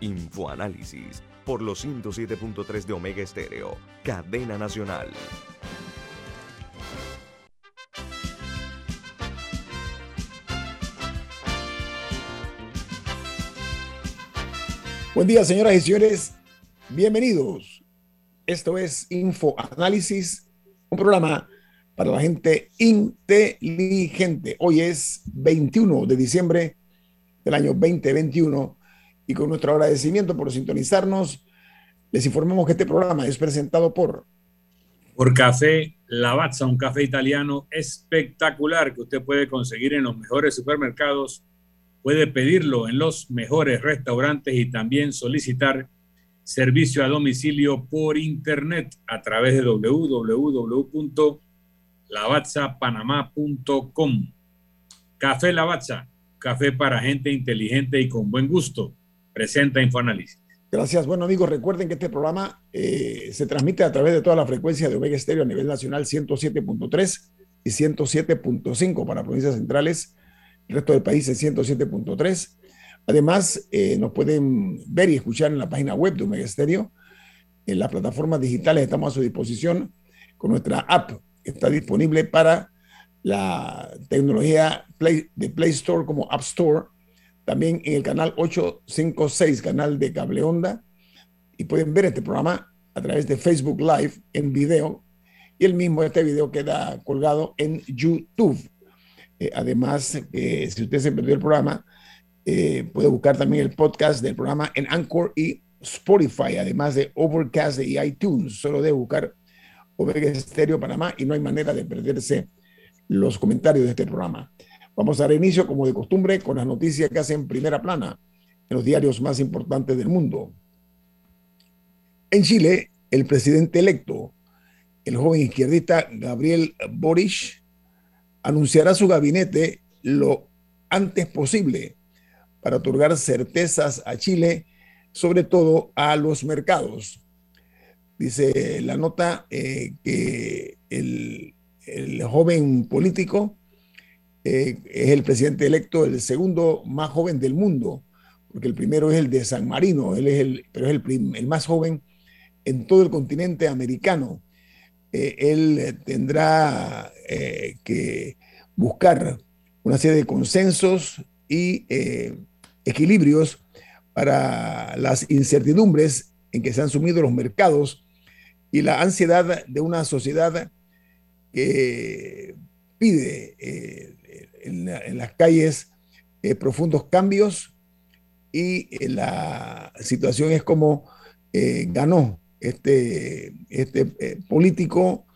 Infoanálisis por los 107.3 de Omega Estéreo, cadena nacional. Buen día, señoras y señores. Bienvenidos. Esto es Infoanálisis, un programa para la gente inteligente. Hoy es 21 de diciembre del año 2021 y con nuestro agradecimiento por sintonizarnos, les informamos que este programa es presentado por... Por Café Lavazza, un café italiano espectacular que usted puede conseguir en los mejores supermercados, puede pedirlo en los mejores restaurantes y también solicitar servicio a domicilio por internet a través de www.lavazzapanamá.com. Café Lavazza, café para gente inteligente y con buen gusto presenta Infoanálisis. Gracias. Bueno, amigos, recuerden que este programa eh, se transmite a través de toda la frecuencia de Omega Estéreo a nivel nacional 107.3 y 107.5 para provincias centrales, el resto del país es 107.3. Además, eh, nos pueden ver y escuchar en la página web de Omega Estéreo. En las plataformas digitales estamos a su disposición con nuestra app que está disponible para la tecnología de Play Store como App Store también en el canal 856, canal de Cable Onda, y pueden ver este programa a través de Facebook Live en video, y el mismo este video queda colgado en YouTube. Eh, además, eh, si usted se perdió el programa, eh, puede buscar también el podcast del programa en Anchor y Spotify, además de Overcast y iTunes. Solo debe buscar Omega Stereo Panamá y no hay manera de perderse los comentarios de este programa. Vamos a dar inicio, como de costumbre, con las noticias que hacen primera plana en los diarios más importantes del mundo. En Chile, el presidente electo, el joven izquierdista Gabriel Boric, anunciará su gabinete lo antes posible para otorgar certezas a Chile, sobre todo a los mercados. Dice la nota eh, que el, el joven político eh, es el presidente electo, el segundo más joven del mundo, porque el primero es el de San Marino, él es el, pero es el, el más joven en todo el continente americano. Eh, él tendrá eh, que buscar una serie de consensos y equilibrios para las incertidumbres en que se han sumido los mercados y la ansiedad de una sociedad que pide en, las calles eh, profundos cambios y eh, la situación es como eh, ganó este, este político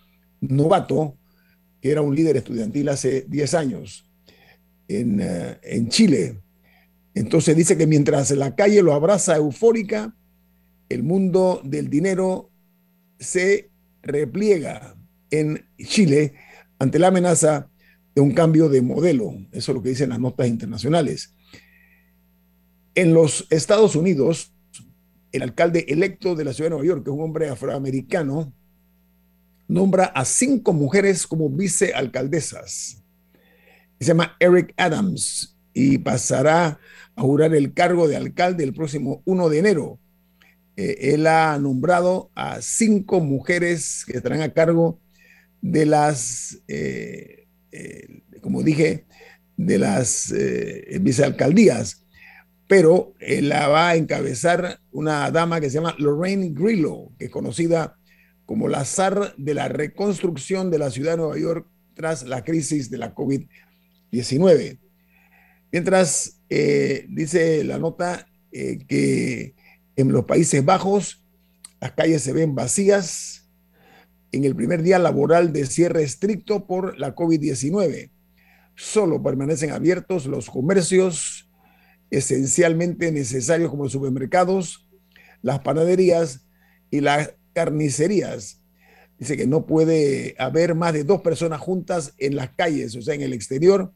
novato que era un líder estudiantil hace 10 años en, en Chile. Entonces dice que mientras la calle lo abraza eufórica, el mundo del dinero se repliega en Chile ante la amenaza un cambio de modelo. Eso es lo que dicen las notas internacionales. En los Estados Unidos, el alcalde electo de la ciudad de Nueva York, que es un hombre afroamericano, nombra a cinco mujeres como vicealcaldesas. Se llama Eric Adams y pasará a jurar el cargo de alcalde el próximo 1 de enero. Eh, él ha nombrado a cinco mujeres que estarán a cargo de las eh, eh, como dije, de las eh, vicealcaldías, pero eh, la va a encabezar una dama que se llama Lorraine Grillo, que es conocida como la zar de la reconstrucción de la ciudad de Nueva York tras la crisis de la COVID-19. Mientras dice la nota que en los Países Bajos las calles se ven vacías, en el primer día laboral de cierre estricto por la COVID-19. Solo permanecen abiertos los comercios esencialmente necesarios como supermercados, las panaderías y las carnicerías. Dice que no puede haber más de dos personas juntas en las calles, o sea, en el exterior,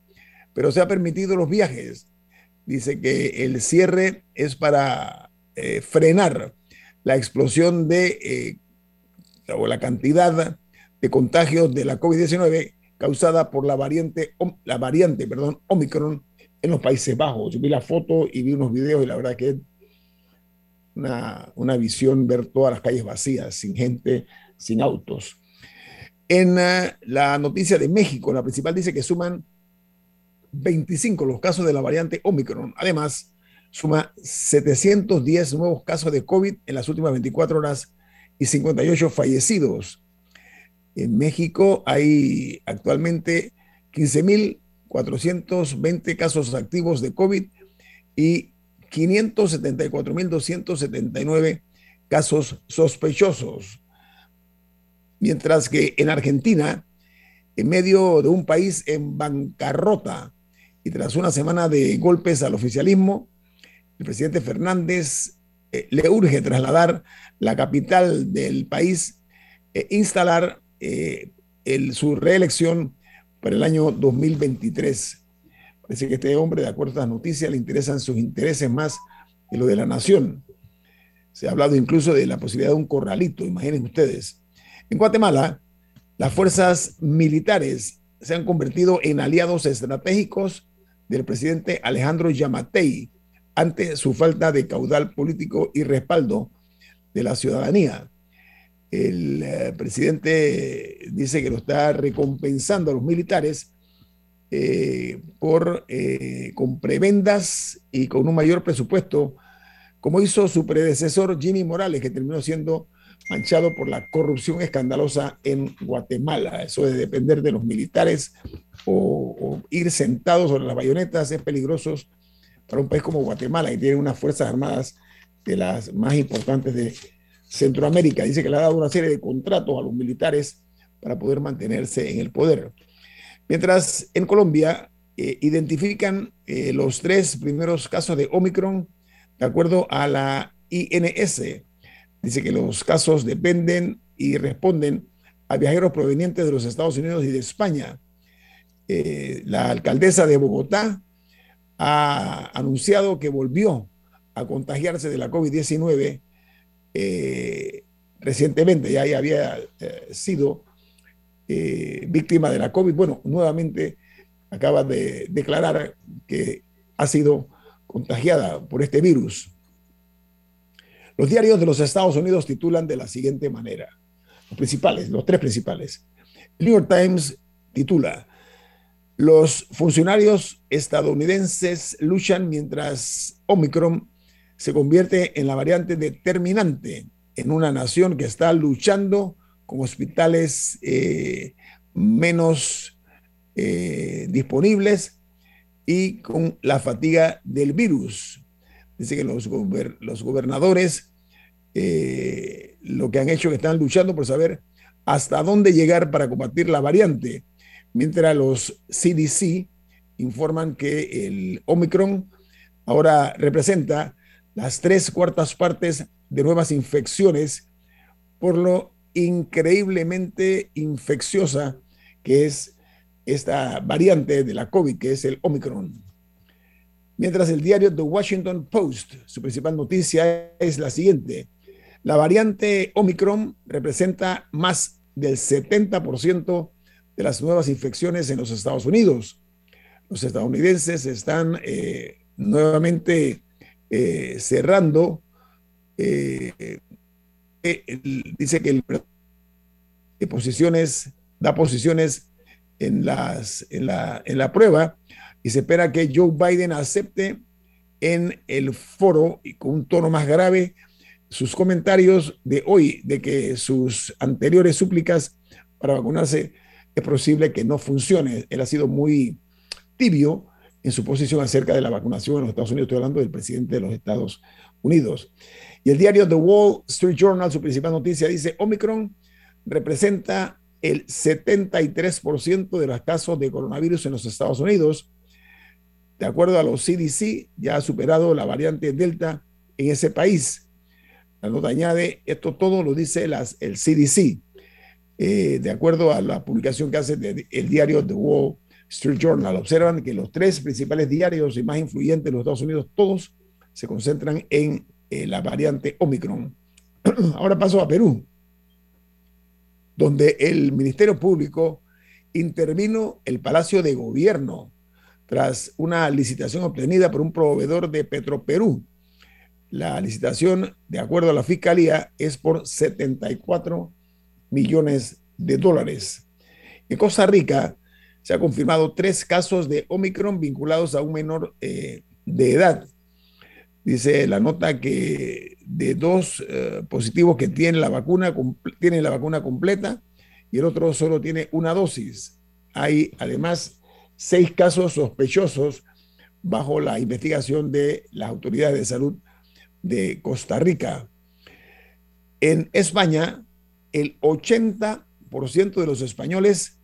pero se ha permitido los viajes. Dice que el cierre es para eh, frenar la explosión de eh, o la cantidad de contagios de la COVID-19 causada por la variante, la variante perdón, Omicron en los Países Bajos. Yo vi la foto y vi unos videos y la verdad que es una, una visión ver todas las calles vacías, sin gente, sin autos. En uh, la noticia de México, la principal dice que suman 25 los casos de la variante Omicron. Además, suma 710 nuevos casos de COVID en las últimas 24 horas y 58 fallecidos. En México hay actualmente 15.420 casos activos de COVID y 574.279 casos sospechosos. Mientras que en Argentina, en medio de un país en bancarrota y tras una semana de golpes al oficialismo, el presidente Fernández eh, le urge trasladar la capital del país e instalar eh, su reelección para el año 2023. Parece que este hombre, de acuerdo a las noticias, le interesan sus intereses más que lo de la nación. Se ha hablado incluso de la posibilidad de un corralito, imaginen ustedes. En Guatemala, las fuerzas militares se han convertido en aliados estratégicos del presidente Alejandro Yamatei ante su falta de caudal político y respaldo de la ciudadanía el eh, presidente dice que lo está recompensando a los militares eh, por, eh, con prebendas y con un mayor presupuesto, como hizo su predecesor Jimmy Morales, que terminó siendo manchado por la corrupción escandalosa en Guatemala. Eso de depender de los militares o, o ir sentados sobre las bayonetas es peligroso para un país como Guatemala, que tiene unas fuerzas armadas de las más importantes de, Centroamérica. Dice que le ha dado una serie de contratos a los militares para poder mantenerse en el poder. Mientras en Colombia eh, identifican eh, los tres primeros casos de Omicron de acuerdo a la INS. Dice que los casos dependen y responden a viajeros provenientes de los Estados Unidos y de España. Eh, la alcaldesa de Bogotá ha anunciado que volvió a contagiarse de la COVID-19 eh, recientemente ya, había eh, sido eh, víctima de la COVID. Bueno, nuevamente acaba de declarar que ha sido contagiada por este virus. Los diarios de los Estados Unidos titulan de la siguiente manera, los principales, los tres principales. El New York Times titula, los funcionarios estadounidenses luchan mientras Omicron se convierte en la variante determinante en una nación que está luchando con hospitales eh, menos eh, disponibles y con la fatiga del virus. Dice que los, gobernadores eh, lo que han hecho es que están luchando por saber hasta dónde llegar para combatir la variante, mientras los CDC informan que el Omicron ahora representa las tres cuartas partes de nuevas infecciones por lo increíblemente infecciosa que es esta variante de la COVID, que es el Omicron. Mientras el diario The Washington Post, su principal noticia es la siguiente. La variante Omicron representa más del 70% de las nuevas infecciones en los Estados Unidos. Los estadounidenses están eh, nuevamente eh, cerrando, eh, eh, dice que el de posiciones, da posiciones en, las, en, la, en la prueba y se espera que Joe Biden acepte en el foro y con un tono más grave sus comentarios de hoy, de que sus anteriores súplicas para vacunarse es posible que no funcione. Él ha sido muy tibio en su posición acerca de la vacunación en los Estados Unidos. Estoy hablando del presidente de los Estados Unidos. Y el diario The Wall Street Journal, su principal noticia, dice, Omicron representa el 73% de los casos de coronavirus en los Estados Unidos. De acuerdo a los CDC, ya ha superado la variante Delta en ese país. La nota añade, esto todo lo dice las, el CDC, eh, de acuerdo a la publicación que hace el diario The Wall Street Journal. Observan que los tres principales diarios y más influyentes de los Estados Unidos, todos se concentran en eh, la variante Omicron. Ahora paso a Perú, donde el Ministerio Público intervino el Palacio de Gobierno tras una licitación obtenida por un proveedor de Petroperú la licitación, de acuerdo a la Fiscalía, es por 74 millones de dólares. En Costa Rica se ha confirmado tres casos de Omicron vinculados a un menor eh, de edad. Dice la nota que de dos eh, positivos que tienen la, vacuna, tienen la vacuna completa y el otro solo tiene una dosis. Hay además seis casos sospechosos bajo la investigación de las autoridades de salud de Costa Rica. En España, el 80% de los españoles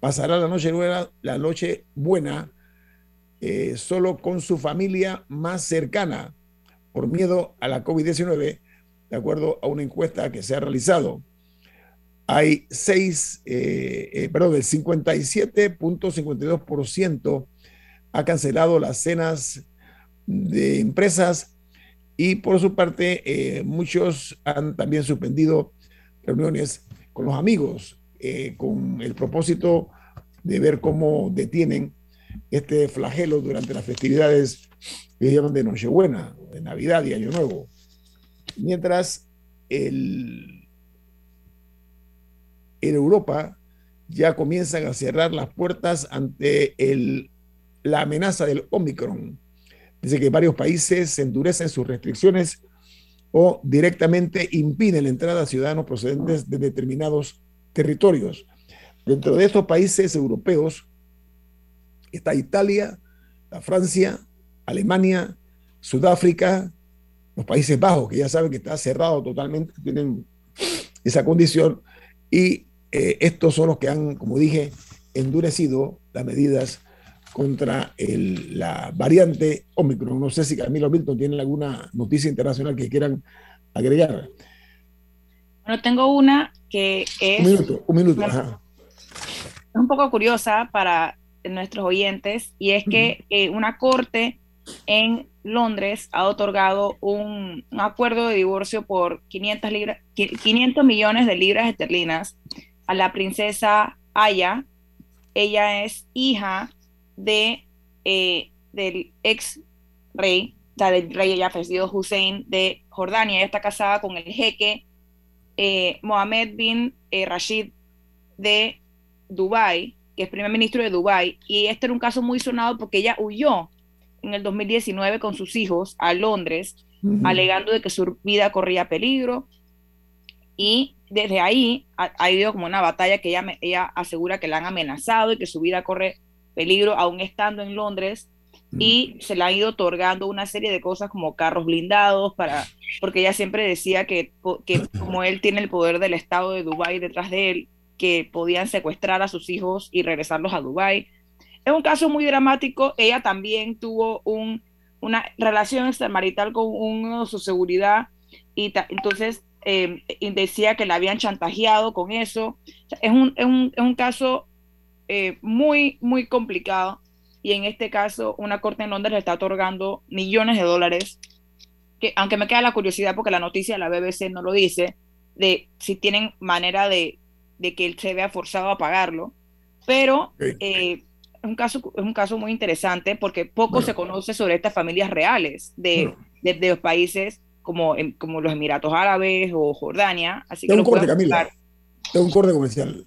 pasará la noche buena, la noche buena eh, solo con su familia más cercana por miedo a la COVID-19, de acuerdo a una encuesta que se ha realizado. Hay seis, eh, eh, perdón, el 57.52% ha cancelado las cenas de empresas y por su parte, muchos han también suspendido reuniones con los amigos eh, con el propósito de ver cómo detienen este flagelo durante las festividades que de Nochebuena, de Navidad y Año Nuevo. Mientras el, en Europa ya comienzan a cerrar las puertas ante el, la amenaza del Omicron Dice que varios países endurecen sus restricciones o directamente impiden la entrada a ciudadanos procedentes de determinados territorios. Dentro de estos países europeos está Italia, la Francia, Alemania, Sudáfrica, los Países Bajos, que ya saben que está cerrado totalmente, tienen esa condición, y eh, estos son los que han, como dije, endurecido las medidas contra la variante Omicron. No sé si Camilo Milton tiene alguna noticia internacional que quieran agregar. Bueno, tengo una que es... Un minuto, un minuto. Es un poco curiosa para nuestros oyentes y es que eh, una corte en Londres ha otorgado un, un acuerdo de divorcio por 500, libras, 500 millones de libras esterlinas a la princesa Aya. Ella es hija de, eh, del ex rey, del rey ya fallecido Hussein de Jordania. Ella está casada con el jeque eh, Mohammed bin eh, Rashid de Dubái, que es primer ministro de Dubái. Y este era un caso muy sonado porque ella huyó en el 2019 con sus hijos a Londres, alegando de que su vida corría peligro. Y desde ahí ha, ha, ido como una batalla que ella, ella asegura que la han amenazado y que su vida corre peligro, aún estando en Londres, y se le ha ido otorgando una serie de cosas como carros blindados, para, porque ella siempre decía que, que como él tiene el poder del Estado de Dubái detrás de él, que podían secuestrar a sus hijos y regresarlos a Dubái. Es un caso muy dramático. Ella también tuvo un, una relación extramarital con uno de su seguridad y entonces eh, decía que la habían chantajeado con eso. Es un, es un, es un caso eh, muy, muy complicado. Y en este caso, una corte en Londres le está otorgando millones de dólares, que aunque me queda la curiosidad porque la noticia de la BBC no lo dice, de si tienen manera de, de que él se vea forzado a pagarlo. Pero eh, es, un caso, es un caso muy interesante porque poco se conoce sobre estas familias reales de, de, los países como, como los Emiratos Árabes o Jordania. Así que un corte, Camila. un corte comercial.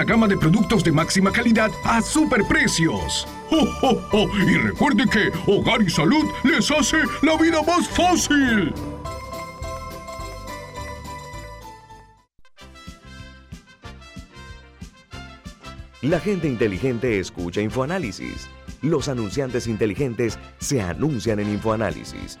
gama de productos de máxima calidad a superprecios. ¡Oh, Y recuerde que Hogar y Salud les hace la vida más fácil. La gente inteligente escucha InfoAnálisis. Los anunciantes inteligentes se anuncian en InfoAnálisis.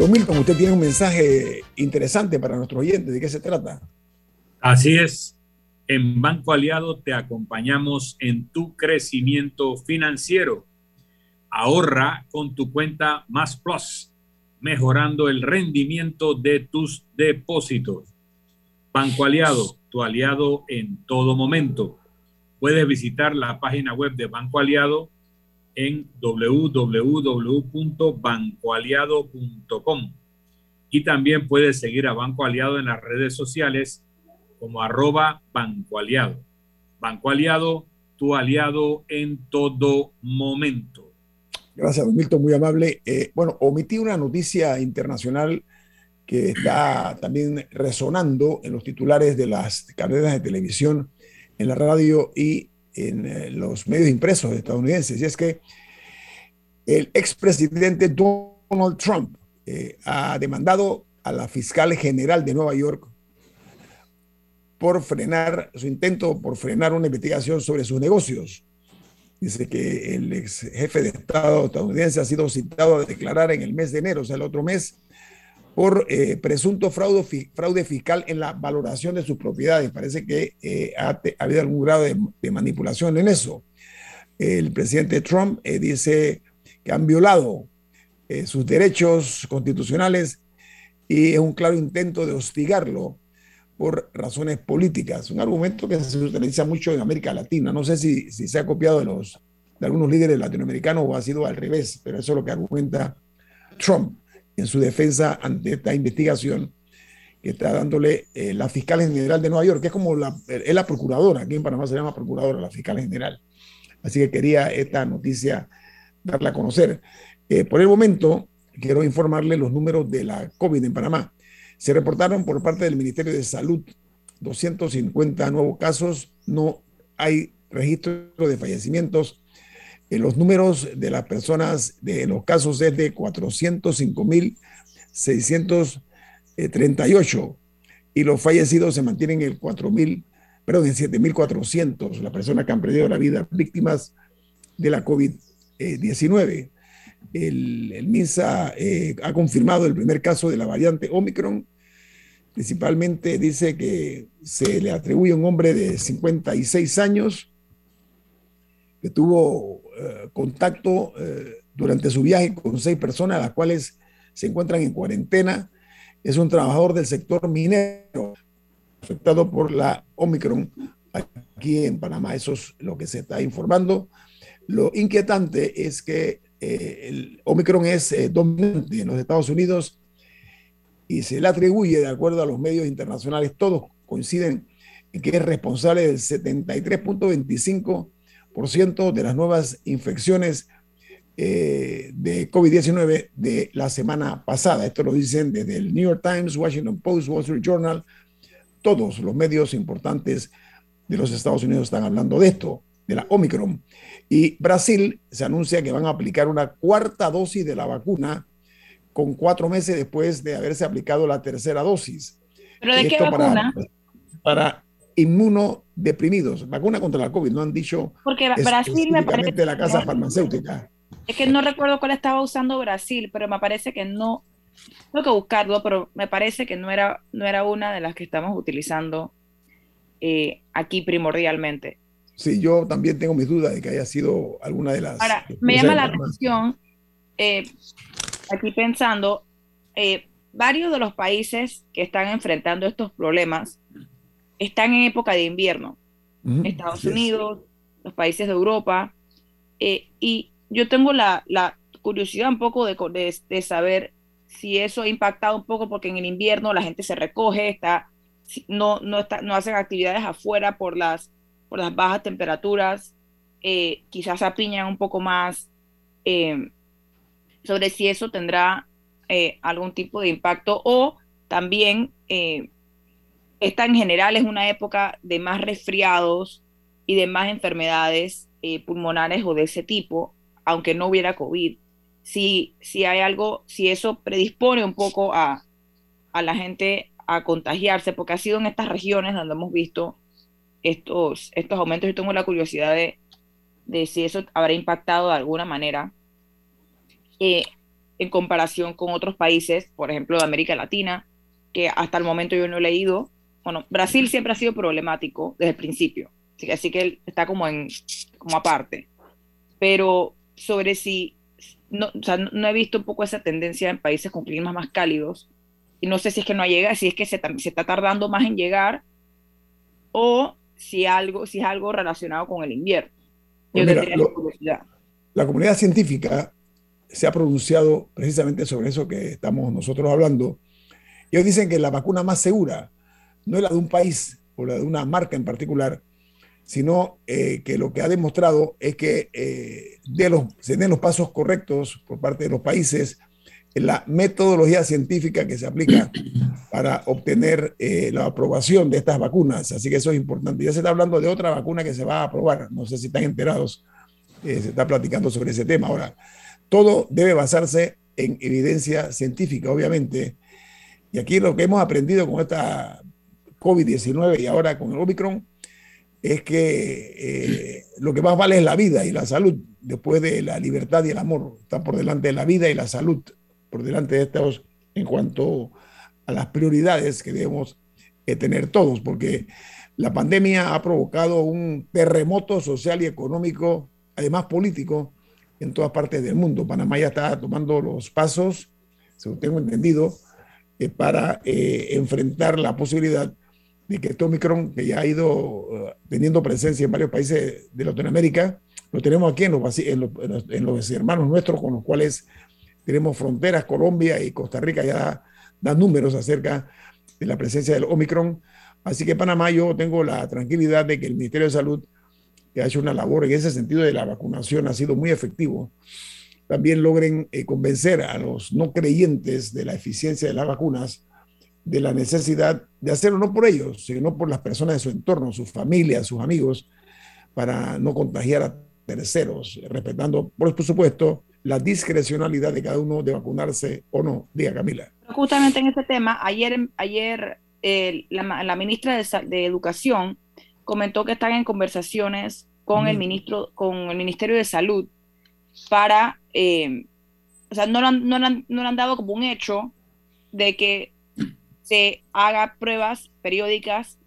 Don Milton, usted tiene un mensaje interesante para nuestros oyentes. ¿De qué se trata? Así es. En Banco Aliado te acompañamos en tu crecimiento financiero. Ahorra con tu cuenta Más Plus, mejorando el rendimiento de tus depósitos. Banco Aliado, tu aliado en todo momento. Puedes visitar la página web de Banco Aliado en www.bancoaliado.com. Y también puedes seguir a Banco Aliado en las redes sociales como arroba Banco Aliado. Banco Aliado, tu aliado en todo momento. Gracias, Milton, muy amable. Eh, bueno, omití una noticia internacional que está también resonando en los titulares de las cadenas de televisión, en la radio y en eh, los medios impresos estadounidenses, y es que el expresidente Donald Trump eh, ha demandado a la fiscal general de Nueva York por frenar su intento por frenar una investigación sobre sus negocios. Dice que el ex jefe de Estado estadounidense ha sido citado a declarar en el mes de enero, o sea, el otro mes, por eh, presunto fraude, fiscal en la valoración de sus propiedades. Parece que eh, ha, habido algún grado de, manipulación en eso. El presidente Trump eh, dice que han violado sus derechos constitucionales y es un claro intento de hostigarlo por razones políticas. Un argumento que se utiliza mucho en América Latina. No sé si, si se ha copiado de, los, de algunos líderes latinoamericanos o ha sido al revés, pero eso es lo que argumenta Trump en su defensa ante esta investigación que está dándole eh, la fiscal general de Nueva York, que es como la, es la procuradora, aquí en Panamá se llama procuradora, la fiscal general. Así que quería esta noticia darla a conocer. Eh, por el momento, quiero informarle los números de la COVID en Panamá. Se reportaron por parte del Ministerio de Salud 250 nuevos casos, no hay registro de fallecimientos los números de las personas, de los casos es de 405.638 y los fallecidos se mantienen en 4.000, perdón, en 7.400, las personas que han perdido la vida víctimas de la COVID-19. El, el, MINSA eh, ha confirmado el primer caso de la variante Omicron. Principalmente dice que se le atribuye a un hombre de 56 años que tuvo contacto eh, durante su viaje con seis personas, las cuales se encuentran en cuarentena. Es un trabajador del sector minero afectado por la Omicron aquí en Panamá. Eso es lo que se está informando. Lo inquietante es que eh, el Omicron es eh, dominante en los Estados Unidos y se le atribuye, de acuerdo a los medios internacionales, todos coinciden en que es responsable del 73.25% de las nuevas infecciones eh, de COVID-19 de la semana pasada. Esto lo dicen desde el New York Times, Washington Post, Wall Street Journal. Todos los medios importantes de los Estados Unidos están hablando de esto, de la Omicron. Y Brasil se anuncia que van a aplicar una cuarta dosis de la vacuna con cuatro meses después de haberse aplicado la tercera dosis. ¿Pero de qué vacuna? Para, inmunodeprimidos, vacuna contra la COVID, no han dicho Porque Brasil me parece la casa farmacéutica. Es que no recuerdo cuál estaba usando Brasil, pero me parece que no, tengo que buscarlo, pero me parece que no era, no era una de las que estamos utilizando eh, aquí primordialmente. Sí, yo también tengo mis dudas de que haya sido alguna de las... Ahora, me llama la atención, eh, aquí pensando, eh, varios de los países que están enfrentando estos problemas están en época de invierno. Estados Unidos, los países de Europa. Eh, y yo tengo la, curiosidad un poco de, de, saber si eso ha impactado un poco, porque en el invierno la gente se recoge, está, no, no, está, no hacen actividades afuera por las por las bajas temperaturas, eh, quizás apiñan un poco más eh, sobre si eso tendrá eh, algún tipo de impacto o también esta en general es una época de más resfriados y de más enfermedades pulmonares o de ese tipo, aunque no hubiera COVID. Si, si hay algo, si eso predispone un poco a, a la gente a contagiarse, porque ha sido en estas regiones donde hemos visto estos, estos aumentos. Yo tengo la curiosidad de, de si eso habrá impactado de alguna manera eh, en comparación con otros países, por ejemplo, de América Latina, que hasta el momento yo no he leído. Bueno, Brasil siempre ha sido problemático desde el principio, así que, así que está como, en, como aparte. Pero sobre si, no, o sea, no he visto un poco esa tendencia en países con climas más cálidos, y no sé si es que no llega, si es que se, se está tardando más en llegar, o si, algo, si es algo relacionado con el invierno. Pues la comunidad científica se ha pronunciado precisamente sobre eso que estamos nosotros hablando. Ellos dicen que la vacuna más segura no es la de un país o la de una marca en particular, sino eh, que lo que ha demostrado es que eh, de los, se den los pasos correctos por parte de los países la metodología científica que se aplica para obtener eh, la aprobación de estas vacunas. Así que eso es importante. Ya se está hablando de otra vacuna que se va a aprobar. No sé si están enterados. Se está platicando sobre ese tema. Ahora, todo debe basarse en evidencia científica, obviamente. Y aquí lo que hemos aprendido con esta COVID-19 y ahora con el Omicron es que eh, lo que más vale es la vida y la salud. Después de la libertad y el amor, está por delante de la vida y la salud por delante de estos en cuanto a las prioridades que debemos eh, tener todos, porque la pandemia ha provocado un terremoto social y económico, además político, en todas partes del mundo. Panamá ya está tomando los pasos, según tengo entendido, eh, para eh, enfrentar la posibilidad de que este Omicron, que ya ha ido teniendo presencia en varios países de Latinoamérica, lo tenemos aquí en los, en los, en los hermanos nuestros con los cuales tenemos fronteras, Colombia y Costa Rica ya dan números acerca de la presencia del Omicron. Así que Panamá yo tengo la tranquilidad de que el Ministerio de Salud, que ha hecho una labor en ese sentido de la vacunación, ha sido muy efectivo. También logren eh, convencer a los no creyentes de la eficiencia de las vacunas, de la necesidad de hacerlo no por ellos, sino por las personas de su entorno, sus familias, sus amigos, para no contagiar a terceros, respetando, por supuesto, la discrecionalidad de cada uno de vacunarse o no. Diga, Camila. Justamente en ese tema, ayer, ayer la, ministra de, Educación comentó que están en conversaciones con el ministro, con el Ministerio de Salud para, eh, o sea, no lo, han, no, no han dado como un hecho de que se haga pruebas periódicas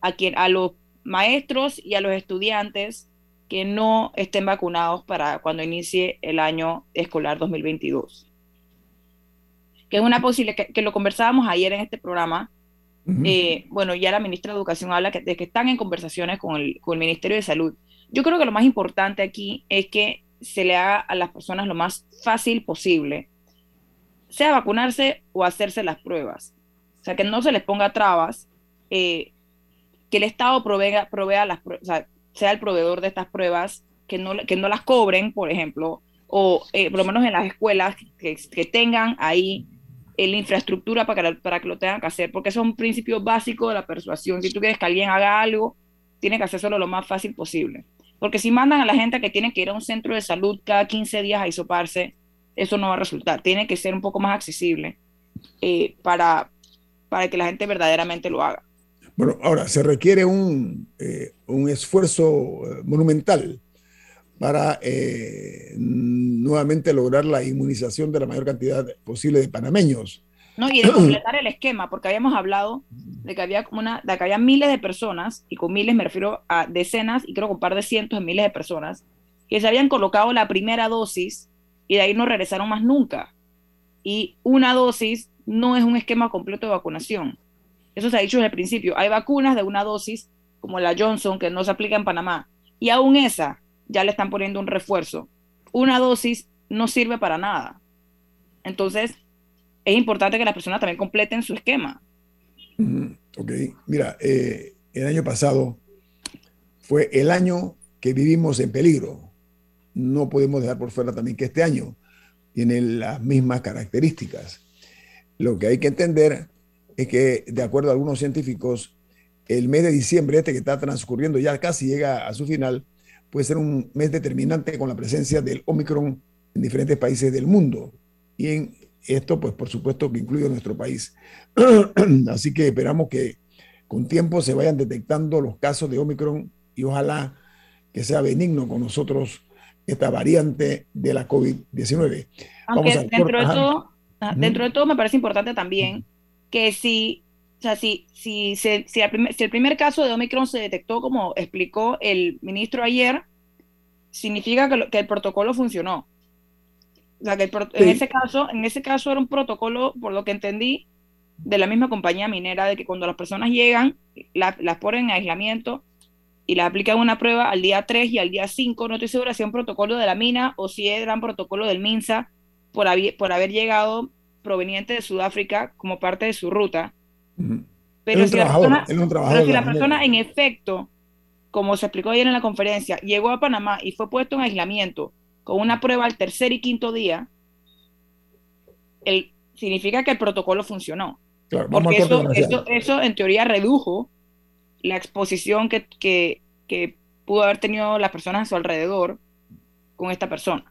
a, quien, a los maestros y a los estudiantes que no estén vacunados para cuando inicie el año escolar 2022. Que es una posibilidad, que, lo conversábamos ayer en este programa, eh, bueno, ya la ministra de Educación habla de que están en conversaciones con el, con el Ministerio de Salud. Yo creo que lo más importante aquí es que se le haga a las personas lo más fácil posible, sea vacunarse o hacerse las pruebas. Sea, que no se les ponga trabas, eh, que el Estado provea, provea las o sea, sea el proveedor de estas pruebas, que no, que no las cobren, por ejemplo, o eh, por lo menos en las escuelas que, que tengan ahí la infraestructura para que, para que lo tengan que hacer, porque eso es un principio básico de la persuasión. Si tú quieres que alguien haga algo, tiene que hacerlo lo más fácil posible. Porque si mandan a la gente que tiene que ir a un centro de salud cada 15 días a hisoparse, eso no va a resultar. Tiene que ser un poco más accesible eh, para, para que la gente verdaderamente lo haga. Bueno, ahora se requiere un, eh, un esfuerzo eh, monumental para nuevamente lograr la inmunización de la mayor cantidad posible de panameños. No, y de completar el esquema, porque habíamos hablado de que había una, de que había miles de personas, y con miles me refiero a decenas, y creo que un par de cientos de miles de personas, que se habían colocado la primera dosis y de ahí no regresaron más nunca. Y una dosis no es un esquema completo de vacunación. Eso se ha dicho desde el principio. Hay vacunas de una dosis, como la Johnson, que no se aplica en Panamá, y aún esa ya le están poniendo un refuerzo. Una dosis no sirve para nada. Entonces, es importante que las personas también completen su esquema. Ok, mira, eh, el año pasado fue el año que vivimos en peligro. No podemos dejar por fuera también que este año tiene las mismas características. Lo que hay que entender es que, de acuerdo a algunos científicos, el mes de diciembre, este que está transcurriendo, ya casi llega a su final, puede ser un mes determinante con la presencia del Omicron en diferentes países del mundo. Y en esto, pues por supuesto que incluye nuestro país. Así que esperamos que con tiempo se vayan detectando los casos de Omicron y ojalá que sea benigno con nosotros esta variante de la COVID-19. Aunque dentro, de todo, ah, dentro de todo me parece importante también que si, o sea, si, si, si, si, el primer, caso de Omicron se detectó como explicó el ministro ayer, significa que, que el protocolo funcionó. O sea, que en, ese caso, en ese caso era un protocolo, por lo que entendí, de la misma compañía minera, de que cuando las personas llegan, las ponen en aislamiento y las aplican una prueba al día 3 y al día 5. No estoy segura si es un protocolo de la mina o si era un protocolo del MINSA por, haber, por haber llegado proveniente de Sudáfrica como parte de su ruta. Pero, si la, persona, pero si la persona en efecto, como se explicó ayer en la conferencia, llegó a Panamá y fue puesto en aislamiento con una prueba al tercer y quinto día, el, significa que el protocolo funcionó. Porque eso, eso, en teoría redujo la exposición que, que, que pudo haber tenido las personas a su alrededor con esta persona.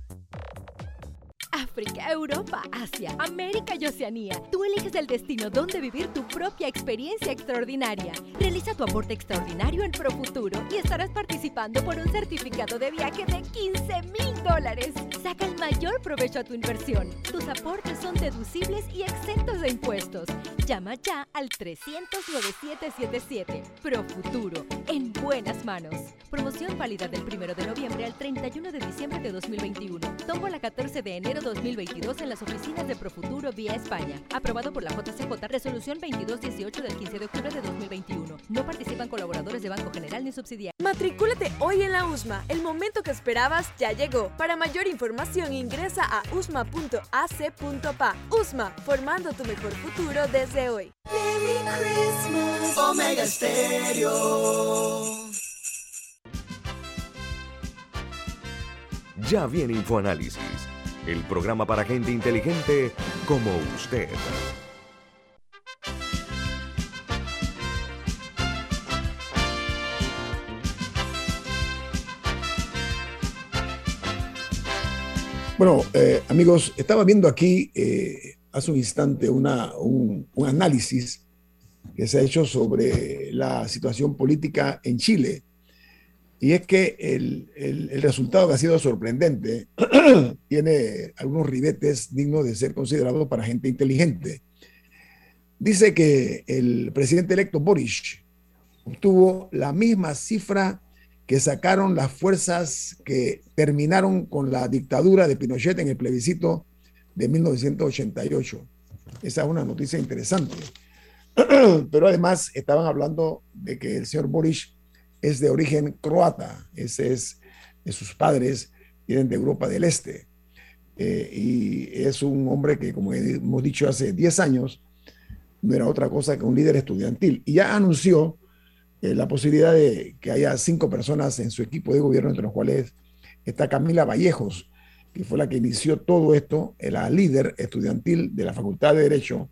África, Europa, Asia, América y Oceanía. Tú eliges el destino donde vivir tu propia experiencia extraordinaria. Realiza tu aporte extraordinario en Profuturo y estarás participando por un certificado de viaje de 15 mil dólares. Saca el mayor provecho a tu inversión. Tus aportes son deducibles y exentos de impuestos. Llama ya al 300-9777. Profuturo, en buenas manos. Promoción válida del 1 de noviembre al 31 de diciembre de 2021. Tomo la 14 de enero 2022 en las oficinas de Profuturo vía España. Aprobado por la JCJ, resolución 2218 del 15 de octubre de 2021. No participan colaboradores de Banco General ni subsidiarios. Matricúlate hoy en la USMA. El momento que esperabas ya llegó. Para mayor información ingresa a usma.ac.pa. USMA, formando tu mejor futuro desde hoy. Merry Christmas. Omega Stereo. Ya viene InfoAnálisis el programa para gente inteligente como usted. Bueno, eh, amigos, estaba viendo aquí eh, hace un instante un, análisis que se ha hecho sobre la situación política en Chile. Y es que el, el, resultado que ha sido sorprendente tiene algunos ribetes dignos de ser considerados para gente inteligente. Dice que el presidente electo Boris obtuvo la misma cifra que sacaron las fuerzas que terminaron con la dictadura de Pinochet en el plebiscito de 1988. Esa es una noticia interesante. Pero además estaban hablando de que el señor Boris es de origen croata, ese es de sus padres, vienen de Europa del Este. Eh, y es un hombre que, como hemos dicho hace 10 años, no era otra cosa que un líder estudiantil. Y ya anunció eh, la posibilidad de que haya cinco personas en su equipo de gobierno, entre los cuales está Camila Vallejos, que fue la que inició todo esto, la líder estudiantil de la Facultad de Derecho,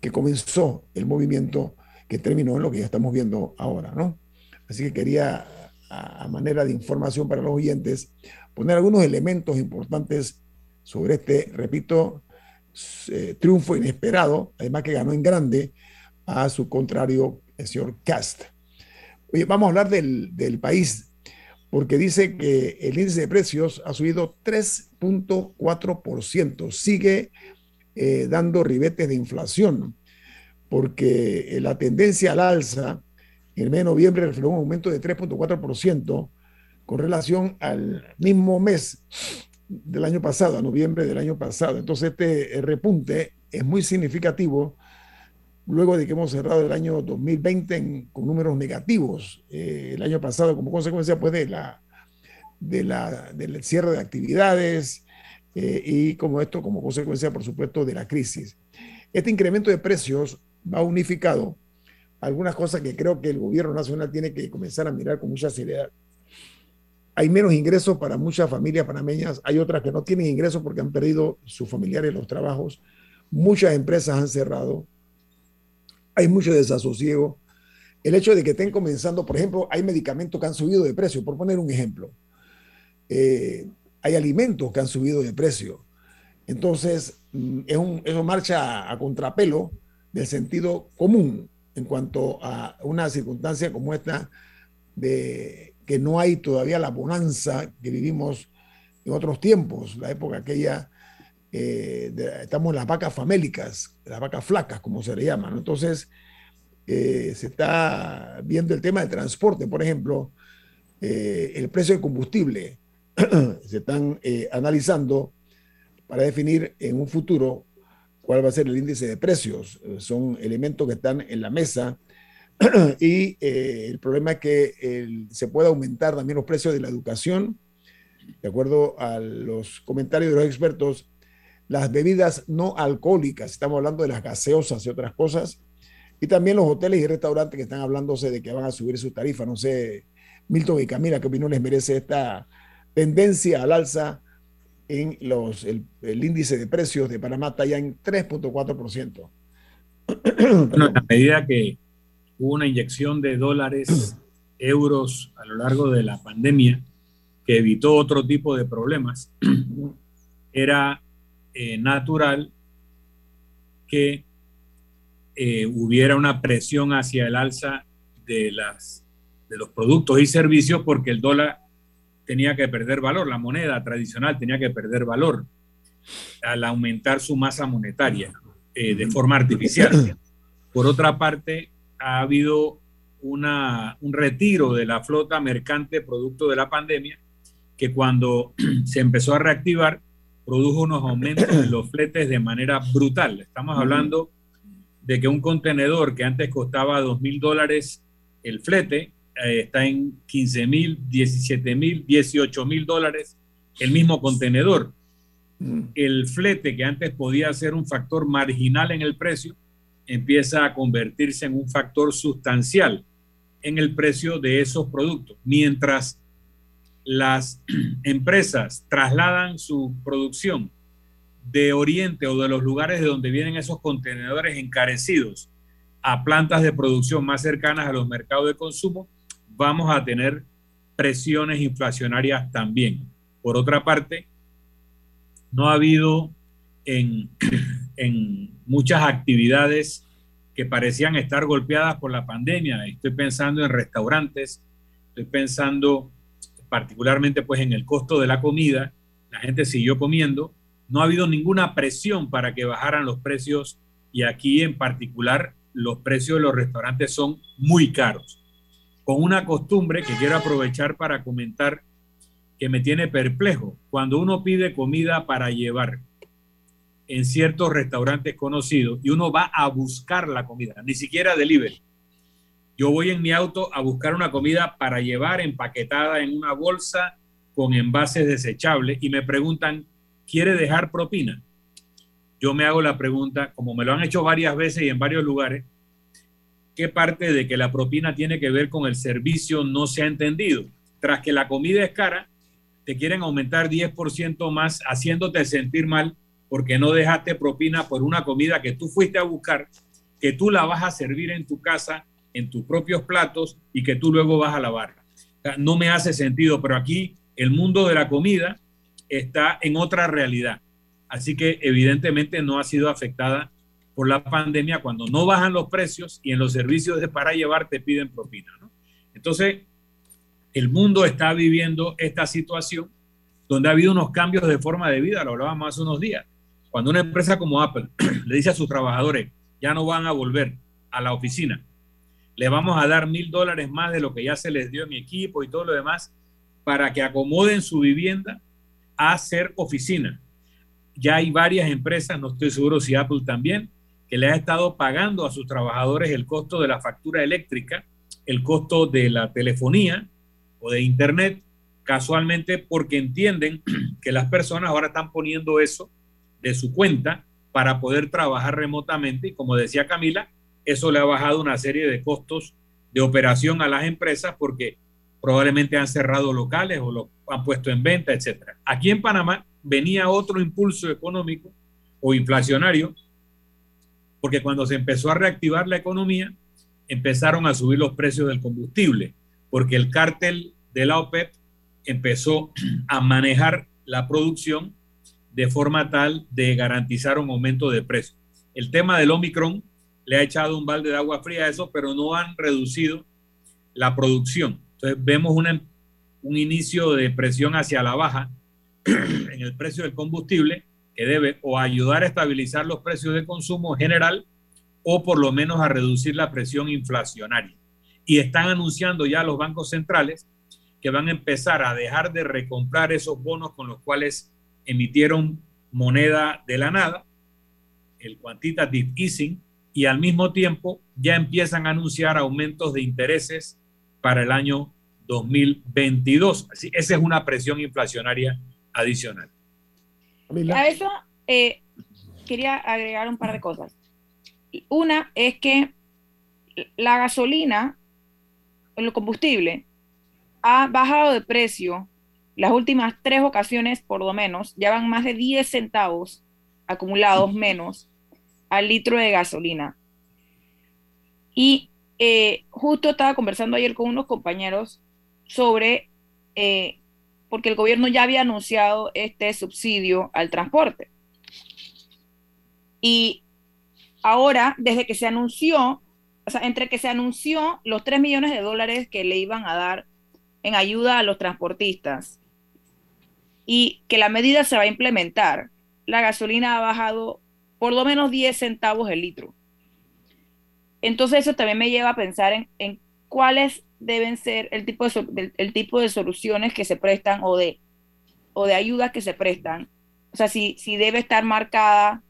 que comenzó el movimiento que terminó en lo que ya estamos viendo ahora, ¿no? Así que quería, a, manera de información para los oyentes, poner algunos elementos importantes sobre este, repito, eh, triunfo inesperado, además que ganó en grande a su contrario, el señor Cast. Oye, vamos a hablar del, del país porque dice que el índice de precios ha subido 3.4%, sigue eh, dando ribetes de inflación, porque eh, la tendencia al alza en el mes de noviembre reflejó un aumento de 3.4% con relación al mismo mes del año pasado, a noviembre del año pasado. Entonces este repunte es muy significativo luego de que hemos cerrado el año 2020 con números negativos, eh, el año pasado como consecuencia pues, de la, de la, del cierre de actividades eh, y como esto como consecuencia, por supuesto, de la crisis. Este incremento de precios va unificado algunas cosas que creo que el gobierno nacional tiene que comenzar a mirar con mucha seriedad. Hay menos ingresos para muchas familias panameñas, hay otras que no tienen ingresos porque han perdido sus familiares los trabajos, muchas empresas han cerrado, hay mucho desasosiego. El hecho de que estén comenzando, por ejemplo, hay medicamentos que han subido de precio, por poner un ejemplo. Eh, hay alimentos que han subido de precio. Entonces, mm, es un, eso marcha a contrapelo del sentido común en cuanto a una circunstancia como esta de que no hay todavía la bonanza que vivimos en otros tiempos, la época aquella eh, estamos en las vacas famélicas, las vacas flacas, como se le llaman. Entonces, eh, se está viendo el tema del transporte, por ejemplo, eh, el precio del combustible. se están analizando para definir en un futuro cuál va a ser el índice de precios. Son elementos que están en la mesa y el problema es que se puede aumentar también los precios de la educación. De acuerdo a los comentarios de los expertos, las bebidas no alcohólicas, estamos hablando de las gaseosas y otras cosas, y también los hoteles y restaurantes que están hablándose de que van a subir sus tarifas. No sé, Milton y Camila, ¿qué opinión les merece esta tendencia al alza en los, el, índice de precios de Panamá está ya en 3.4%? Bueno, a medida que hubo una inyección de dólares, euros a lo largo de la pandemia, que evitó otro tipo de problemas, era eh, natural que eh, hubiera una presión hacia el alza de, las, de los productos y servicios porque el dólar tenía que perder valor, la moneda tradicional tenía que perder valor al aumentar su masa monetaria eh, de forma artificial. Por otra parte, ha habido una, un retiro de la flota mercante producto de la pandemia, que cuando se empezó a reactivar, produjo unos aumentos en los fletes de manera brutal. Estamos hablando de que un contenedor que antes costaba 2 mil dólares el flete eh, está en 15 mil, 17 mil, 18 mil dólares el mismo contenedor. El flete que antes podía ser un factor marginal en el precio empieza a convertirse en un factor sustancial en el precio de esos productos, mientras las empresas trasladan su producción de Oriente o de los lugares de donde vienen esos contenedores encarecidos a plantas de producción más cercanas a los mercados de consumo, vamos a tener presiones inflacionarias también. Por otra parte, no ha habido en, en muchas actividades que parecían estar golpeadas por la pandemia. Estoy pensando en restaurantes, estoy pensando particularmente pues en el costo de la comida, la gente siguió comiendo, no ha habido ninguna presión para que bajaran los precios y aquí en particular los precios de los restaurantes son muy caros. Con una costumbre que quiero aprovechar para comentar que me tiene perplejo. Cuando uno pide comida para llevar en ciertos restaurantes conocidos y uno va a buscar la comida, ni siquiera delivery. Yo voy en mi auto a buscar una comida para llevar empaquetada en una bolsa con envases desechables y me preguntan, ¿quiere dejar propina? Yo me hago la pregunta, como me lo han hecho varias veces y en varios lugares, ¿qué parte de que la propina tiene que ver con el servicio no se ha entendido? Tras que la comida es cara, te quieren aumentar 10% más haciéndote sentir mal porque no dejaste propina por una comida que tú fuiste a buscar, que tú la vas a servir en tu casa, en tus propios platos y que tú luego vas a lavar. no me hace sentido, pero aquí el mundo de la comida está en otra realidad. Así que evidentemente no ha sido afectada por la pandemia cuando no bajan los precios y en los servicios de para llevar te piden propina. Entonces, el mundo está viviendo esta situación donde ha habido unos cambios de forma de vida, lo hablábamos hace unos días. Cuando una empresa como Apple le dice a sus trabajadores, ya no van a volver a la oficina, le vamos a dar mil dólares más de lo que ya se les dio en equipo y todo lo demás para que acomoden su vivienda a ser oficina. Ya hay varias empresas, no estoy seguro si Apple también, que le ha estado pagando a sus trabajadores el costo de la factura eléctrica, el costo de la telefonía o de Internet, casualmente porque entienden que las personas ahora están poniendo eso de su cuenta para poder trabajar remotamente y como decía Camila, eso le ha bajado una serie de costos de operación a las empresas porque probablemente han cerrado locales o lo han puesto en venta, etcétera. Aquí en Panamá venía otro impulso económico o inflacionario porque cuando se empezó a reactivar la economía empezaron a subir los precios del combustible porque el cártel de la OPEP empezó a manejar la producción de forma tal de garantizar un aumento de precio. El tema del Omicron le ha echado un balde de agua fría a eso, pero no han reducido la producción. Entonces vemos un inicio de presión hacia la baja en el precio del combustible que debe o ayudar a estabilizar los precios de consumo general o por lo menos a reducir la presión inflacionaria. Y están anunciando ya los bancos centrales que van a empezar a dejar de recomprar esos bonos con los cuales emitieron moneda de la nada, el quantitative easing, y al mismo tiempo ya empiezan a anunciar aumentos de intereses para el año 2022. Así, esa es una presión inflacionaria adicional. A eso eh, quería agregar un par de cosas. Una es que la gasolina, el combustible, ha bajado de precio las últimas tres ocasiones, por lo menos, ya van más de 10 centavos acumulados menos al litro de gasolina. Y eh, justo estaba conversando ayer con unos compañeros sobre, eh, porque el gobierno ya había anunciado este subsidio al transporte. Y ahora, desde que se anunció, o sea, entre que se anunció los 3 millones de dólares que le iban a dar en ayuda a los transportistas y que la medida se va a implementar, la gasolina ha bajado por lo menos 10 centavos el litro. Entonces eso también me lleva a pensar en, cuáles deben ser el tipo, de, el tipo de soluciones que se prestan o de, o de ayudas que se prestan. O sea, si, si debe estar marcada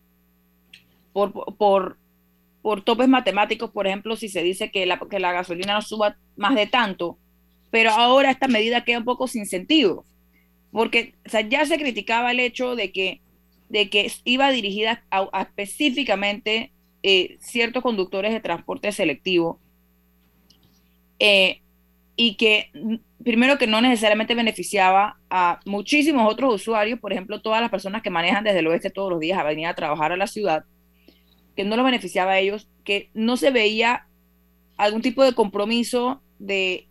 por, por, por topes matemáticos, por ejemplo, si se dice que la, que la gasolina no suba más de tanto, pero ahora esta medida queda un poco sin sentido porque ya se criticaba el hecho de que, de que iba dirigida a, específicamente eh, ciertos conductores de transporte selectivo eh, y que primero que no necesariamente beneficiaba a muchísimos otros usuarios, por ejemplo, todas las personas que manejan desde el oeste todos los días a venir a trabajar a la ciudad, que no lo beneficiaba a ellos, que no se veía algún tipo de compromiso de,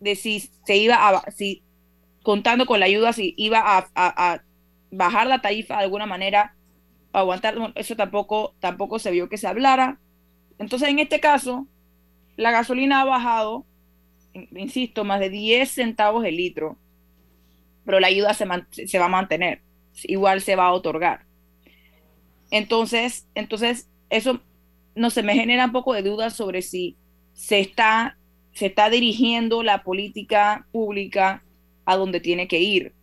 de si se iba a, si contando con la ayuda si iba a, bajar la tarifa de alguna manera, aguantar, eso tampoco, tampoco se vio que se hablara. Entonces, en este caso, la gasolina ha bajado insisto, más de 10 centavos el litro, pero la ayuda se, se va a mantener, igual se va a otorgar. Entonces, entonces eso no se me genera un poco de duda sobre si se está, se está dirigiendo la política pública a donde tiene que ir.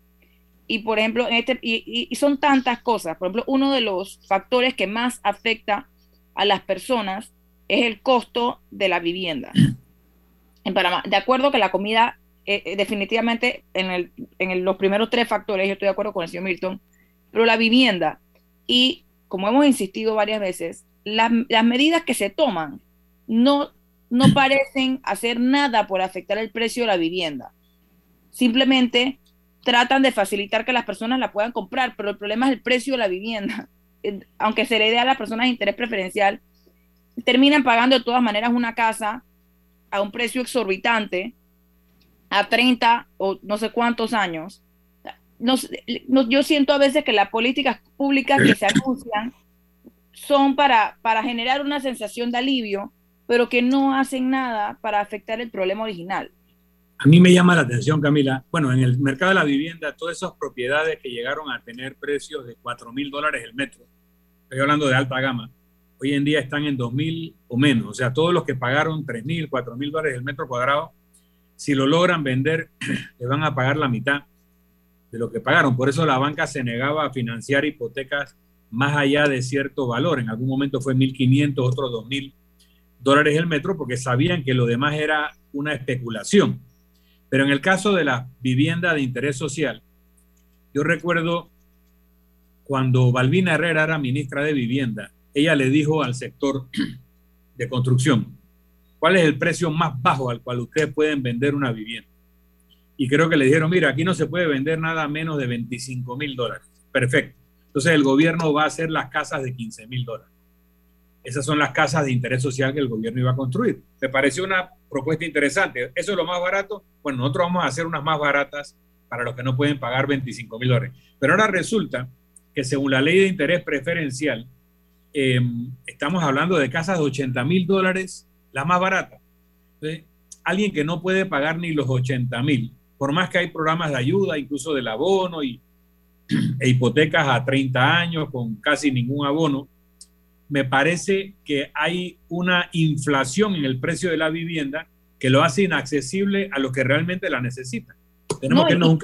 Y por ejemplo, en este, y, son tantas cosas. Por ejemplo, uno de los factores que más afecta a las personas es el costo de la vivienda. En Panamá, de acuerdo que la comida, eh, eh, definitivamente en, el, en los primeros tres factores, yo estoy de acuerdo con el señor Milton, pero la vivienda y, como hemos insistido varias veces, las, medidas que se toman no, no parecen hacer nada por afectar el precio de la vivienda. Simplemente tratan de facilitar que las personas la puedan comprar, pero el problema es el precio de la vivienda. Aunque se le dé a las personas de interés preferencial, terminan pagando de todas maneras una casa a un precio exorbitante a 30 o no sé cuántos años. yo siento a veces que las políticas públicas que se anuncian son para, para generar una sensación de alivio, pero que no hacen nada para afectar el problema original. A mí me llama la atención, Camila, bueno, en el mercado de la vivienda, todas esas propiedades que llegaron a tener precios de 4 mil dólares el metro, estoy hablando de alta gama, hoy en día están en 2 mil o menos. O sea, todos los que pagaron 3 mil, 4 mil dólares el metro cuadrado, si lo logran vender, le van a pagar la mitad de lo que pagaron. Por eso la banca se negaba a financiar hipotecas más allá de cierto valor. En algún momento fue 1.500, otros 2.000 dólares el metro, porque sabían que lo demás era una especulación. Pero en el caso de la vivienda de interés social, yo recuerdo cuando Balbina Herrera era ministra de Vivienda, ella le dijo al sector de construcción, ¿cuál es el precio más bajo al cual ustedes pueden vender una vivienda? Y creo que le dijeron, mira, aquí no se puede vender nada menos de 25 mil dólares. Perfecto. Entonces el gobierno va a hacer las casas de 15 mil dólares. Esas son las casas de interés social que el gobierno iba a construir. Me pareció una propuesta interesante. ¿Eso es lo más barato? Bueno, nosotros vamos a hacer unas más baratas para los que no pueden pagar 25 mil dólares. Pero ahora resulta que según la ley de interés preferencial, em, estamos hablando de casas de 80 mil dólares, la más barata. alguien que no puede pagar ni los 80 mil, por más que hay programas de ayuda, incluso del abono y, e hipotecas a 30 años con casi ningún abono, me parece que hay una inflación en el precio de la vivienda que lo hace inaccesible a los que realmente la necesitan. Tenemos que irnos un...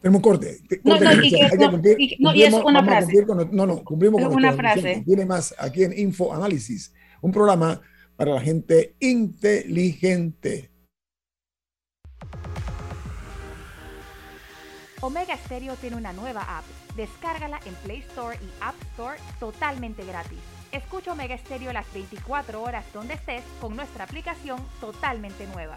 Tenemos corte. no, no, y, no, y es una frase. no, no, cumplimos con una frase. Tiene más aquí en Info Análisis, un programa para la gente inteligente. Omega Stereo tiene una nueva app. Descárgala en Play Store y App Store totalmente gratis. Escucha Omega Stereo las 24 horas donde estés con nuestra aplicación totalmente nueva.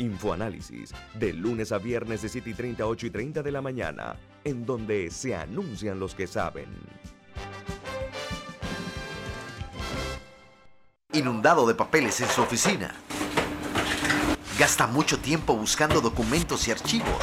Infoanálisis, de lunes a viernes de 7 y 30, 8 y 30 de la mañana, en donde se anuncian los que saben. Inundado de papeles en su oficina. Gasta mucho tiempo buscando documentos y archivos.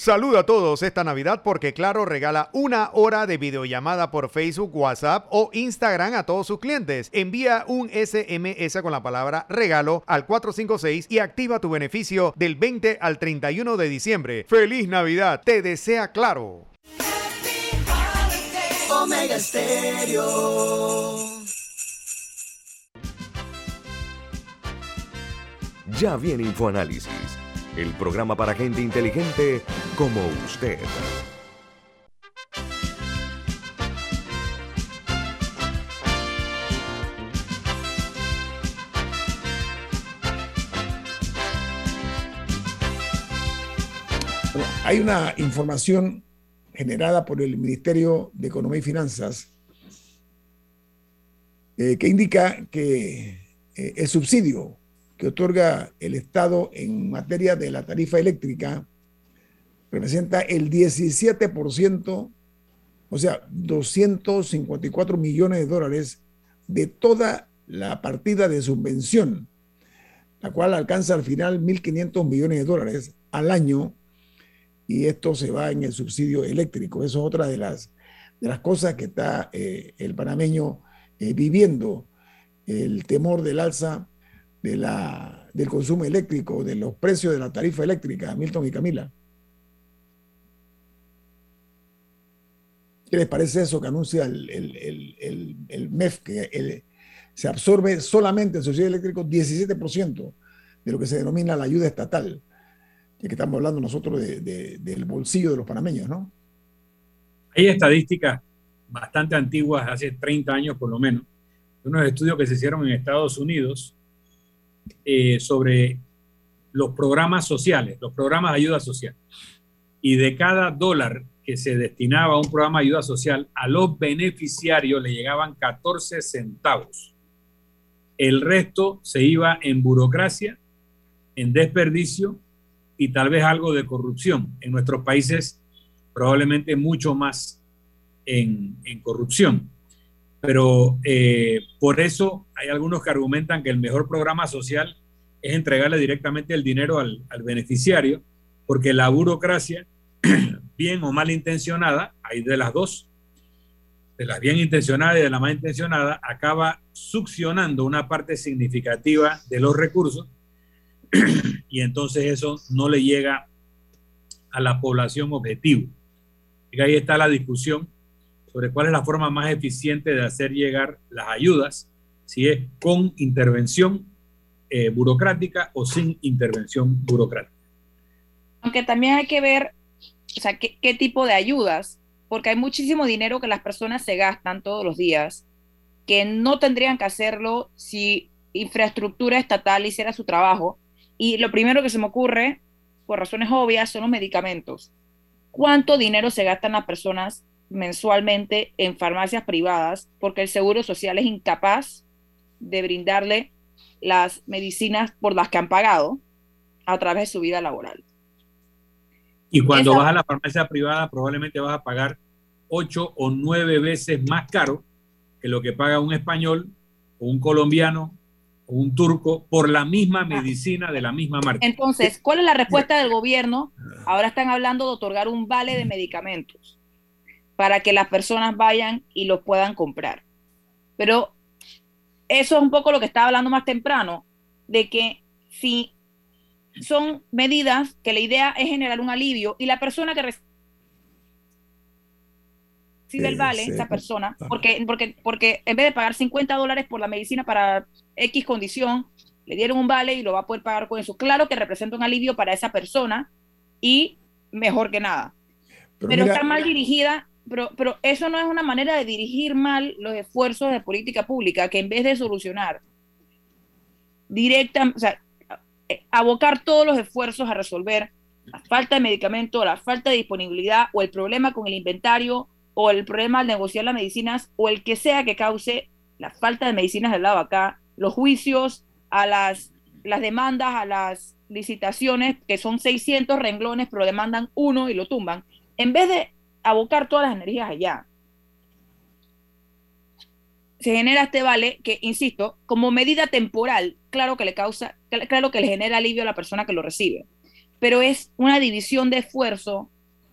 Saluda a todos esta Navidad porque Claro regala una hora de videollamada por Facebook, WhatsApp o Instagram a todos sus clientes. Envía un SMS con la palabra regalo al 456 y activa tu beneficio del 20 al 31 de diciembre. ¡Feliz Navidad! Te desea Claro. Omega Stereo. Ya viene InfoAnálisis el programa para gente inteligente como usted. hay una información generada por el Ministerio de Economía y Finanzas eh, que indica que eh, el subsidio que otorga el Estado en materia de la tarifa eléctrica representa el 17%, o sea, 254 millones de dólares de toda la partida de subvención, la cual alcanza al final 1.500 millones de dólares al año y esto se va en el subsidio eléctrico. Eso es otra de las, de las cosas que está eh, el panameño eh, viviendo, el temor del alza de la, del consumo eléctrico, de los precios de la tarifa eléctrica, Milton y Camila. ¿Qué les parece eso que anuncia el, MEF, que se absorbe solamente el subsidio eléctrico 17% de lo que se denomina la ayuda estatal? Ya que estamos hablando nosotros del bolsillo de los panameños, ¿no? Hay estadísticas bastante antiguas, hace 30 años por lo menos, de unos estudios que se hicieron en Estados Unidos eh, sobre los programas sociales, los programas de ayuda social. Y de cada dólar que se destinaba a un programa de ayuda social, a los beneficiarios le llegaban 14 centavos. El resto se iba en burocracia, en desperdicio y tal vez algo de corrupción. En nuestros países probablemente mucho más en, en corrupción. Pero eh, por eso hay algunos que argumentan que el mejor programa social es entregarle directamente el dinero al, beneficiario, porque la burocracia, bien o mal intencionada, hay de las dos, de la bien intencionada y de la mal intencionada, acaba succionando una parte significativa de los recursos y entonces eso no le llega a la población objetivo. Y ahí está la discusión sobre cuál es la forma más eficiente de hacer llegar las ayudas, si es con intervención eh, burocrática o sin intervención burocrática. Aunque también hay que ver, o sea, qué, qué tipo de ayudas, porque hay muchísimo dinero que las personas se gastan todos los días, que no tendrían que hacerlo si infraestructura estatal hiciera su trabajo. Y lo primero que se me ocurre, por razones obvias, son los medicamentos. ¿Cuánto dinero se gastan las personas mensualmente en farmacias privadas porque el Seguro Social es incapaz de brindarle las medicinas por las que han pagado a través de su vida laboral. Y cuando vas a la farmacia privada probablemente vas a pagar ocho o nueve veces más caro que lo que paga un español o un colombiano o un turco por la misma medicina de la misma marca. Entonces, ¿cuál es la respuesta del gobierno? Ahora están hablando de otorgar un vale de medicamentos para que las personas vayan y los puedan comprar. Pero eso es un poco lo que estaba hablando más temprano, de que si son medidas que la idea es generar un alivio y la persona que recibe el vale, esa persona, porque, porque, porque en vez de pagar 50 dólares por la medicina para X condición, le dieron un vale y lo va a poder pagar con eso. Claro que representa un alivio para esa persona y mejor que nada. Pero, está mal dirigida pero, pero eso no es una manera de dirigir mal los esfuerzos de política pública, que en vez de solucionar directa, o sea, abocar todos los esfuerzos a resolver la falta de medicamento, la falta de disponibilidad o el problema con el inventario o el problema al negociar las medicinas o el que sea que cause la falta de medicinas del lado acá, los juicios a las, las demandas, a las licitaciones, que son 600 renglones, pero demandan uno y lo tumban. En vez de abocar todas las energías allá. Se genera este vale que, insisto, como medida temporal, claro que le causa, claro que le genera alivio a la persona que lo recibe. pero es una división de esfuerzo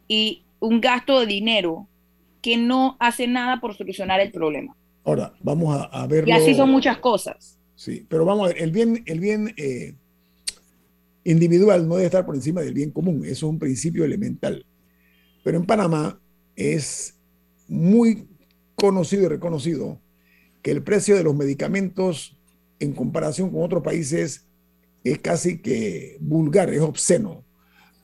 y un gasto de dinero que no hace nada por solucionar el problema. Ahora, vamos a, ver. Y así son muchas cosas. Sí, pero vamos a ver, el bien, el bien eh, individual no debe estar por encima del bien común, eso es un principio elemental. Pero en Panamá es muy conocido y reconocido que el precio de los medicamentos en comparación con otros países es casi que vulgar, es obsceno.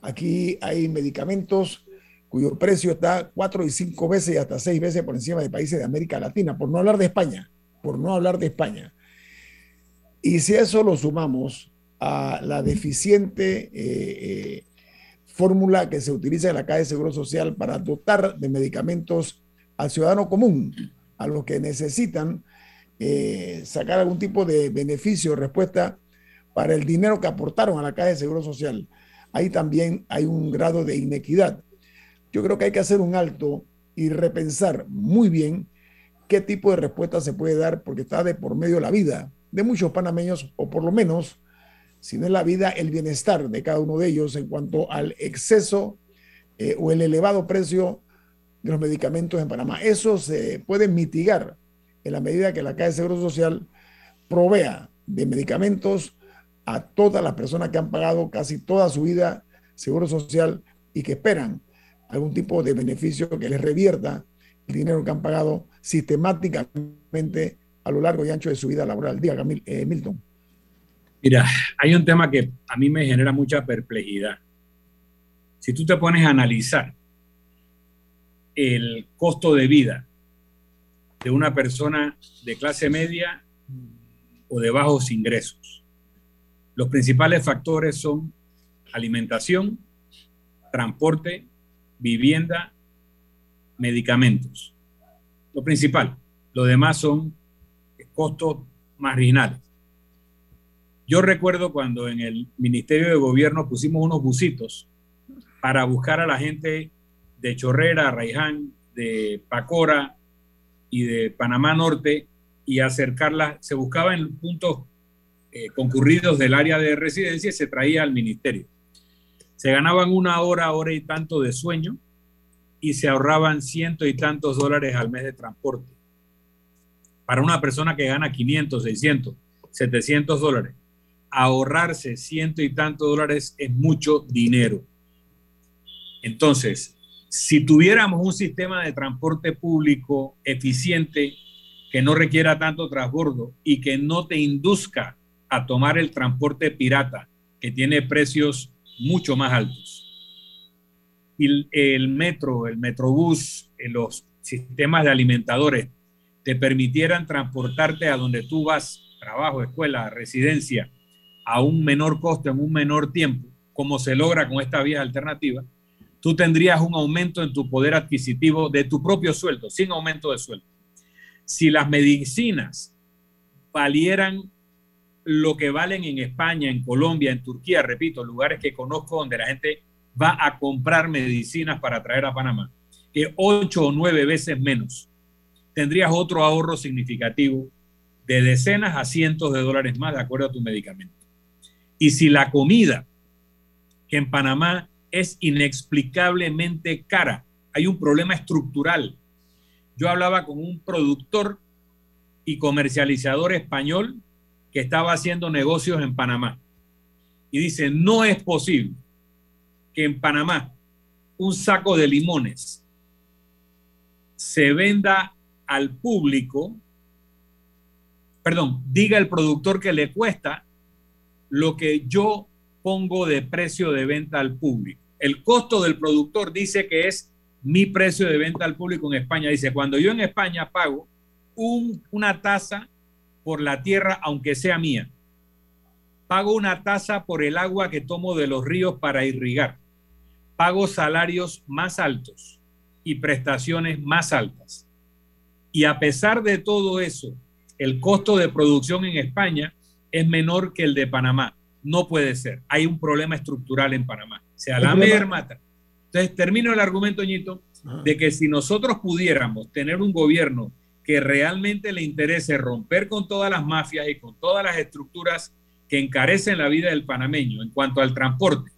Aquí hay medicamentos cuyo precio está cuatro y cinco veces y hasta seis veces por encima de países de América Latina, por no hablar de España, por no hablar de España. Y si eso lo sumamos a la deficiente eh, eh, fórmula que se utiliza en la Caja de Seguro Social para dotar de medicamentos al ciudadano común, a los que necesitan eh, sacar algún tipo de beneficio o respuesta para el dinero que aportaron a la Caja de Seguro Social. Ahí también hay un grado de inequidad. Yo creo que hay que hacer un alto y repensar muy bien qué tipo de respuesta se puede dar, porque está de por medio la vida de muchos panameños, o por lo menos, si no es la vida, el bienestar de cada uno de ellos en cuanto al exceso eh, o el elevado precio de los medicamentos en Panamá. Eso se puede mitigar en la medida que la Caja de Seguro Social provea de medicamentos a todas las personas que han pagado casi toda su vida seguro social y que esperan algún tipo de beneficio que les revierta el dinero que han pagado sistemáticamente a lo largo y ancho de su vida laboral. Diga, eh, Milton. Mira, hay un tema que a mí me genera mucha perplejidad. Si tú te pones a analizar el costo de vida de una persona de clase media o de bajos ingresos. Los principales factores son alimentación, transporte, vivienda, medicamentos. Lo principal. Lo demás son costos marginales. Yo recuerdo cuando en el Ministerio de Gobierno pusimos unos busitos para buscar a la gente de Chorrera, Raiján, de Pacora y de Panamá Norte y acercarla, se buscaba en puntos eh, concurridos del área de residencia y se traía al ministerio. Se ganaban una hora, hora y tanto de sueño y se ahorraban ciento y tantos dólares al mes de transporte. Para una persona que gana 500, 600, 700 dólares, ahorrarse ciento y tantos dólares es mucho dinero. Entonces, si tuviéramos un sistema de transporte público eficiente que no requiera tanto transbordo y que no te induzca a tomar el transporte pirata, que tiene precios mucho más altos. Y el metro, el metrobús, los sistemas de alimentadores te permitieran transportarte a donde tú vas, trabajo, escuela, residencia, a un menor costo, en un menor tiempo, como se logra con esta vía alternativa, tú tendrías un aumento en tu poder adquisitivo de tu propio sueldo, sin aumento de sueldo. Si las medicinas valieran lo que valen en España, en Colombia, en Turquía, repito, lugares que conozco donde la gente va a comprar medicinas para traer a Panamá, que ocho o nueve veces menos, tendrías otro ahorro significativo de decenas a cientos de dólares más de acuerdo a tu medicamento. Y si la comida, en Panamá es inexplicablemente cara. Hay un problema estructural. Yo hablaba con un productor y comercializador español que estaba haciendo negocios en Panamá. Y dice, no es posible que en Panamá un saco de limones se venda al público, perdón, diga el productor que le cuesta lo que yo pongo de precio de venta al público el costo del productor dice que es mi precio de venta al público en España. Dice, cuando yo en España pago una tasa por la tierra, aunque sea mía, pago una tasa por el agua que tomo de los ríos para irrigar, pago salarios más altos y prestaciones más altas. Y a pesar de todo eso, el costo de producción en España es menor que el de Panamá. No puede ser. Hay un problema estructural en Panamá sea la mermata. Entonces, termino el argumento, Ñito, de que si nosotros pudiéramos tener un gobierno que realmente le interese romper con todas las mafias y con todas las estructuras que encarecen la vida del panameño en cuanto al transporte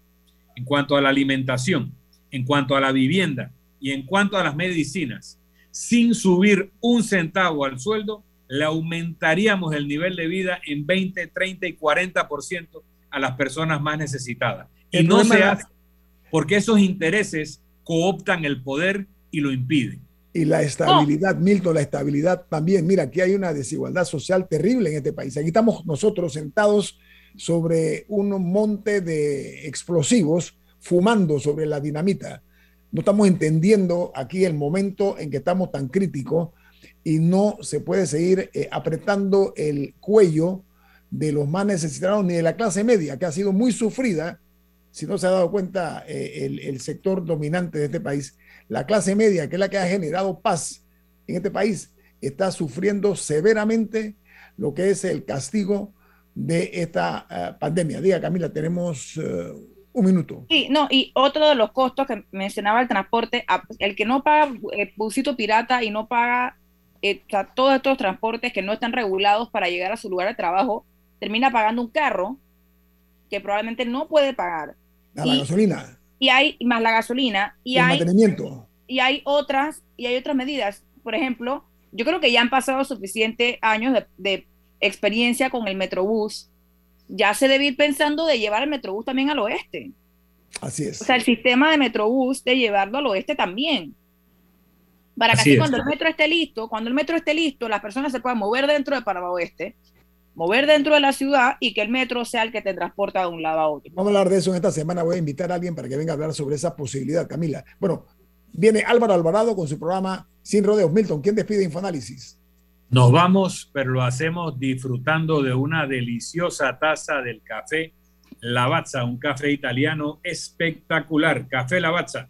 en cuanto a la alimentación, en cuanto a la vivienda y en cuanto a las medicinas, sin subir un centavo al sueldo, le aumentaríamos el nivel de vida en 20, 30 y 40% a las personas más necesitadas. Y no se hace porque esos intereses cooptan el poder y lo impiden. Y la estabilidad, Milton, la estabilidad también. Mira, aquí hay una desigualdad social terrible en este país. Aquí estamos nosotros sentados sobre un monte de explosivos, fumando sobre la dinamita. No estamos entendiendo aquí el momento en que estamos tan críticos y no se puede seguir eh, apretando el cuello de los más necesitados ni de la clase media, que ha sido muy sufrida, si no se ha dado cuenta eh, el, el, sector dominante de este país, la clase media, que es la que ha generado paz en este país, está sufriendo severamente lo que es el castigo de esta uh, pandemia. Diga, Camila, tenemos uh, un minuto. Sí, no, y otro de los costos que mencionaba el transporte, el que no paga el busito pirata y no paga eh, todos estos transportes que no están regulados para llegar a su lugar de trabajo, termina pagando un carro que probablemente no puede pagar. A la gasolina. Y hay más la gasolina y el hay mantenimiento. y hay otras y hay otras medidas. Por ejemplo, yo creo que ya han pasado suficientes años de, de experiencia con el Metrobús. Ya se debe ir pensando de llevar el Metrobús también al oeste. Así es. O sea, el sistema de Metrobús de llevarlo al oeste también. Para que así, así cuando el metro esté listo, cuando el metro esté listo, las personas se puedan mover dentro de Panamá Oeste, mover dentro de la ciudad y que el metro sea el que te transporta de un lado a otro. Vamos a hablar de eso en esta semana. Voy a invitar a alguien para que venga a hablar sobre esa posibilidad, Camila. Bueno, viene Álvaro Alvarado con su programa Sin Rodeos. Milton, ¿quién despide Infoanálisis? Nos vamos, pero lo hacemos disfrutando de una deliciosa taza del café Lavazza, un café italiano espectacular. Café Lavazza,